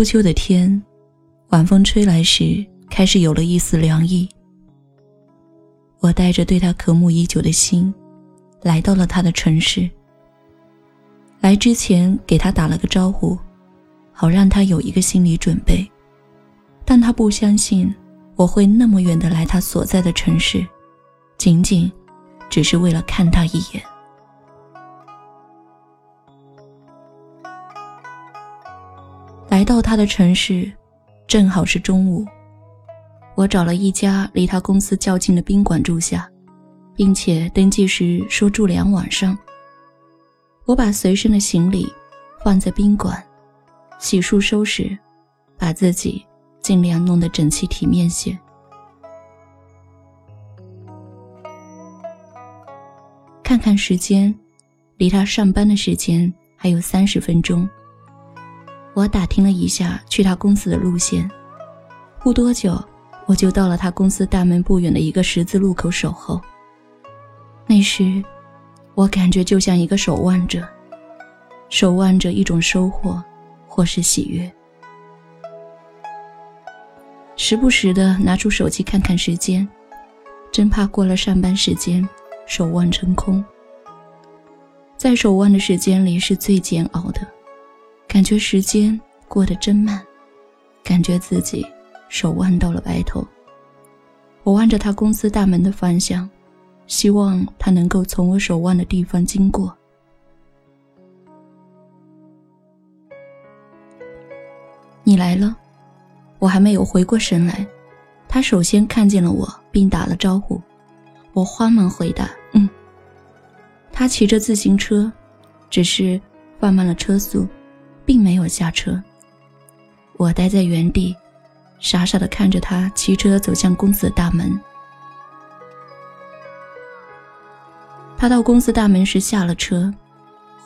初秋的天，晚风吹来时，开始有了一丝凉意。我带着对他渴慕已久的心，来到了他的城市。来之前给他打了个招呼，好让他有一个心理准备。但他不相信我会那么远的来他所在的城市，仅仅只是为了看他一眼。来到他的城市，正好是中午。我找了一家离他公司较近的宾馆住下，并且登记时说住两晚上。我把随身的行李放在宾馆，洗漱收拾，把自己尽量弄得整齐体面些。看看时间，离他上班的时间还有三十分钟。我打听了一下去他公司的路线，不多久。我就到了他公司大门不远的一个十字路口守候。那时，我感觉就像一个守望者，守望着一种收获，或是喜悦。时不时的拿出手机看看时间，真怕过了上班时间，守望成空。在守望的时间里是最煎熬的，感觉时间过得真慢，感觉自己。手腕到了白头，我望着他公司大门的方向，希望他能够从我手腕的地方经过。你来了，我还没有回过神来，他首先看见了我，并打了招呼。我慌忙回答：“嗯。”他骑着自行车，只是放慢了车速，并没有下车。我待在原地。傻傻的看着他骑车走向公司的大门。他到公司大门时下了车，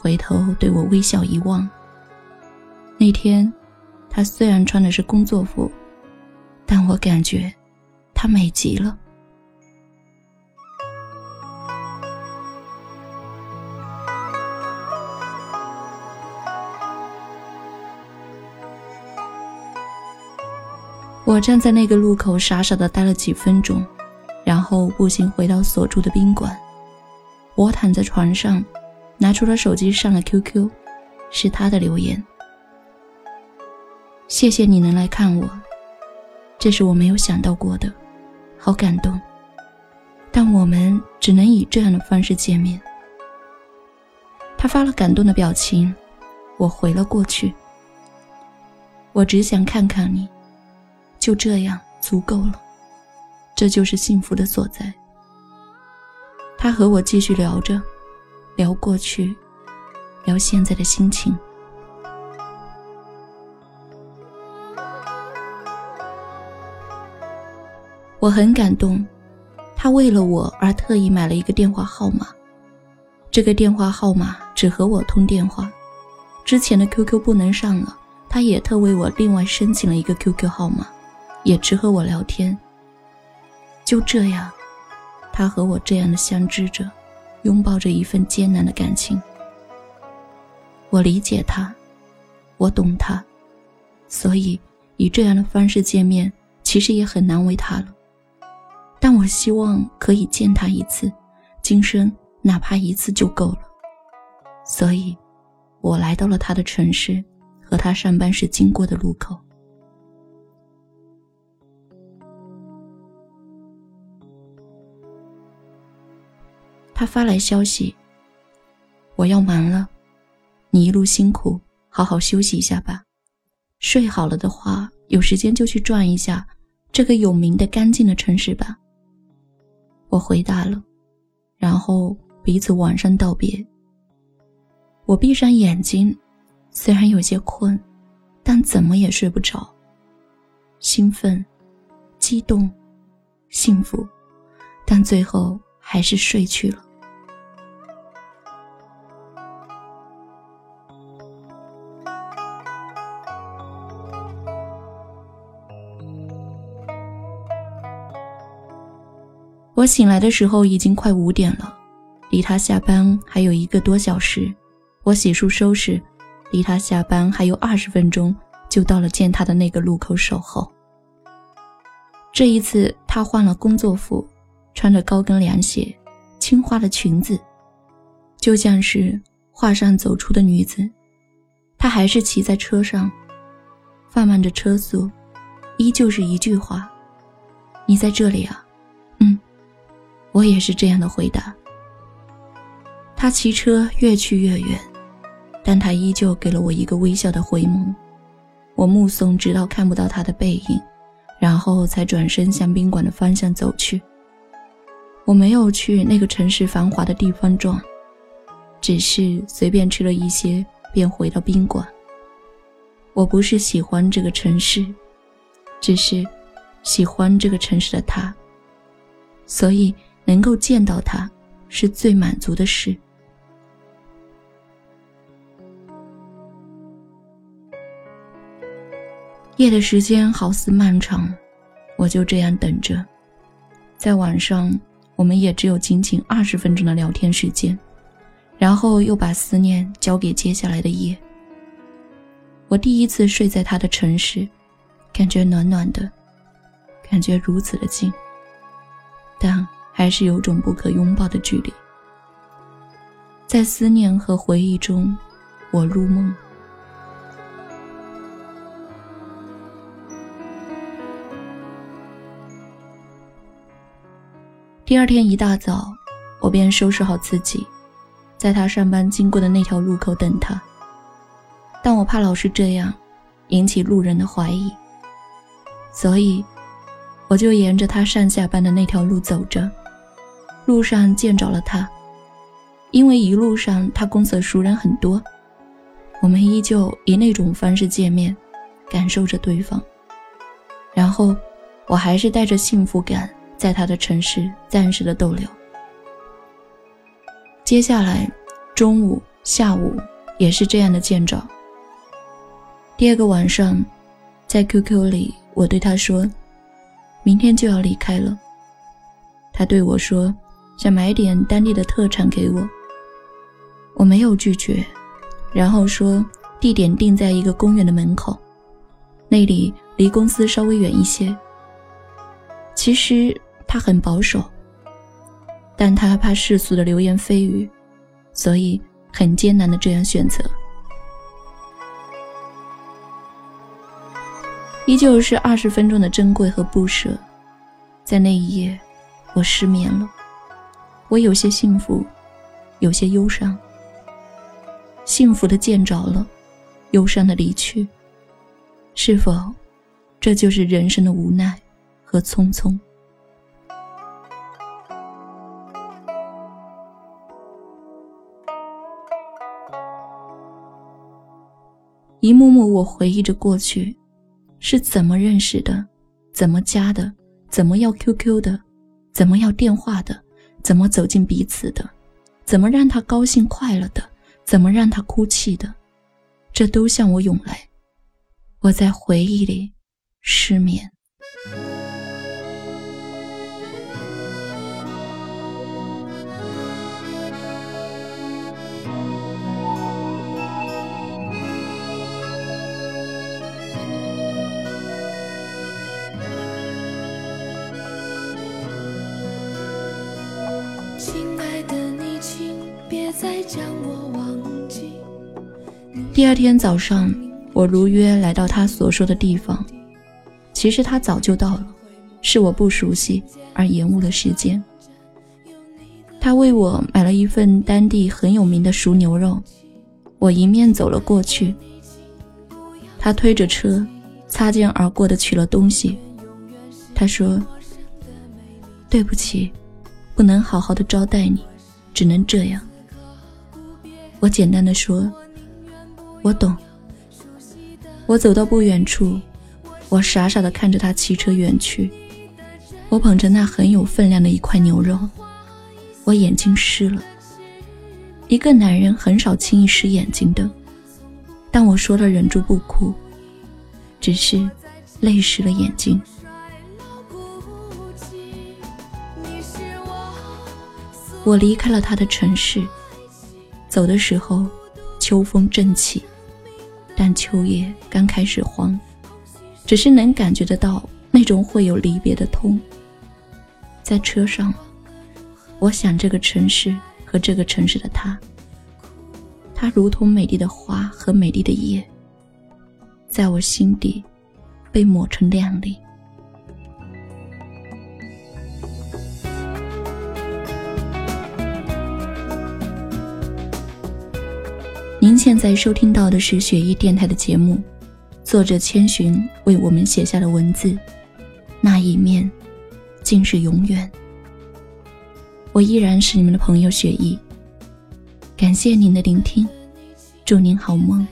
回头对我微笑一望。那天，他虽然穿的是工作服，但我感觉他美极了。我站在那个路口，傻傻的待了几分钟，然后步行回到所住的宾馆。我躺在床上，拿出了手机上了 QQ，是他的留言：“谢谢你能来看我，这是我没有想到过的，好感动。但我们只能以这样的方式见面。”他发了感动的表情，我回了过去。我只想看看你。就这样足够了，这就是幸福的所在。他和我继续聊着，聊过去，聊现在的心情。我很感动，他为了我而特意买了一个电话号码，这个电话号码只和我通电话，之前的 QQ 不能上了，他也特为我另外申请了一个 QQ 号码。也只和我聊天。就这样，他和我这样的相知着，拥抱着一份艰难的感情。我理解他，我懂他，所以以这样的方式见面，其实也很难为他了。但我希望可以见他一次，今生哪怕一次就够了。所以，我来到了他的城市，和他上班时经过的路口。他发来消息：“我要忙了，你一路辛苦，好好休息一下吧。睡好了的话，有时间就去转一下这个有名的干净的城市吧。”我回答了，然后彼此晚上道别。我闭上眼睛，虽然有些困，但怎么也睡不着。兴奋、激动、幸福，但最后还是睡去了。我醒来的时候已经快五点了，离他下班还有一个多小时。我洗漱收拾，离他下班还有二十分钟就到了见他的那个路口守候。这一次，他换了工作服，穿着高跟凉鞋，青花的裙子，就像是画上走出的女子。他还是骑在车上，放慢着车速，依旧是一句话：“你在这里啊？”“。”我也是这样的回答。他骑车越去越远，但他依旧给了我一个微笑的回眸。我目送，直到看不到他的背影，然后才转身向宾馆的方向走去。我没有去那个城市繁华的地方转，只是随便吃了一些，便回到宾馆。我不是喜欢这个城市，只是喜欢这个城市的他，所以能够见到他，是最满足的事。夜的时间好似漫长，我就这样等着。在晚上，我们也只有仅仅二十分钟的聊天时间，然后又把思念交给接下来的夜。我第一次睡在他的城市，感觉暖暖的，感觉如此的近，但还是有种不可拥抱的距离。在思念和回忆中，我入梦。第二天一大早，我便收拾好自己，在他上班经过的那条路口等他。但我怕老是这样，引起路人的怀疑，所以我就沿着他上下班的那条路走着。路上见着了他，因为一路上他公司的熟人很多，我们依旧以那种方式见面，感受着对方。然后，我还是带着幸福感。在他的城市暂时的逗留。接下来，中午、下午也是这样的见着。第二个晚上，在 QQ 里，我对他说：“明天就要离开了。”他对我说：“想买点当地的特产给我。”我没有拒绝，然后说：“地点定在一个公园的门口，那里离公司稍微远一些。”其实。他很保守，但他怕世俗的流言蜚语，所以很艰难的这样选择。依旧是二十分钟的珍贵和不舍，在那一夜，我失眠了，我有些幸福，有些忧伤。幸福的见着了，忧伤的离去，是否，这就是人生的无奈和匆匆？一幕幕，我回忆着过去，是怎么认识的，怎么加的，怎么要 QQ 的，怎么要电话的，怎么走进彼此的，怎么让他高兴快乐的，怎么让他哭泣的，这都向我涌来。我在回忆里失眠。亲爱的你，请别再将我忘记第二天早上，我如约来到他所说的地方。其实他早就到了，是我不熟悉而延误了时间。他为我买了一份当地很有名的熟牛肉，我迎面走了过去。他推着车，擦肩而过的取了东西。他说：“对不起，不能好好的招待你，只能这样。”我简单的说：“我懂。”我走到不远处，我傻傻的看着他骑车远去。我捧着那很有分量的一块牛肉，我眼睛湿了。一个男人很少轻易湿眼睛的，但我说了忍住不哭，只是泪湿了眼睛。我离开了他的城市。走的时候，秋风正起，但秋叶刚开始黄，只是能感觉得到那种会有离别的痛。在车上，我想这个城市和这个城市的他，他如同美丽的花和美丽的叶，在我心底被抹成亮丽。您现在收听到的是雪艺电台的节目，作者千寻为我们写下的文字，那一面，竟是永远。我依然是你们的朋友雪艺，感谢您的聆听，祝您好梦，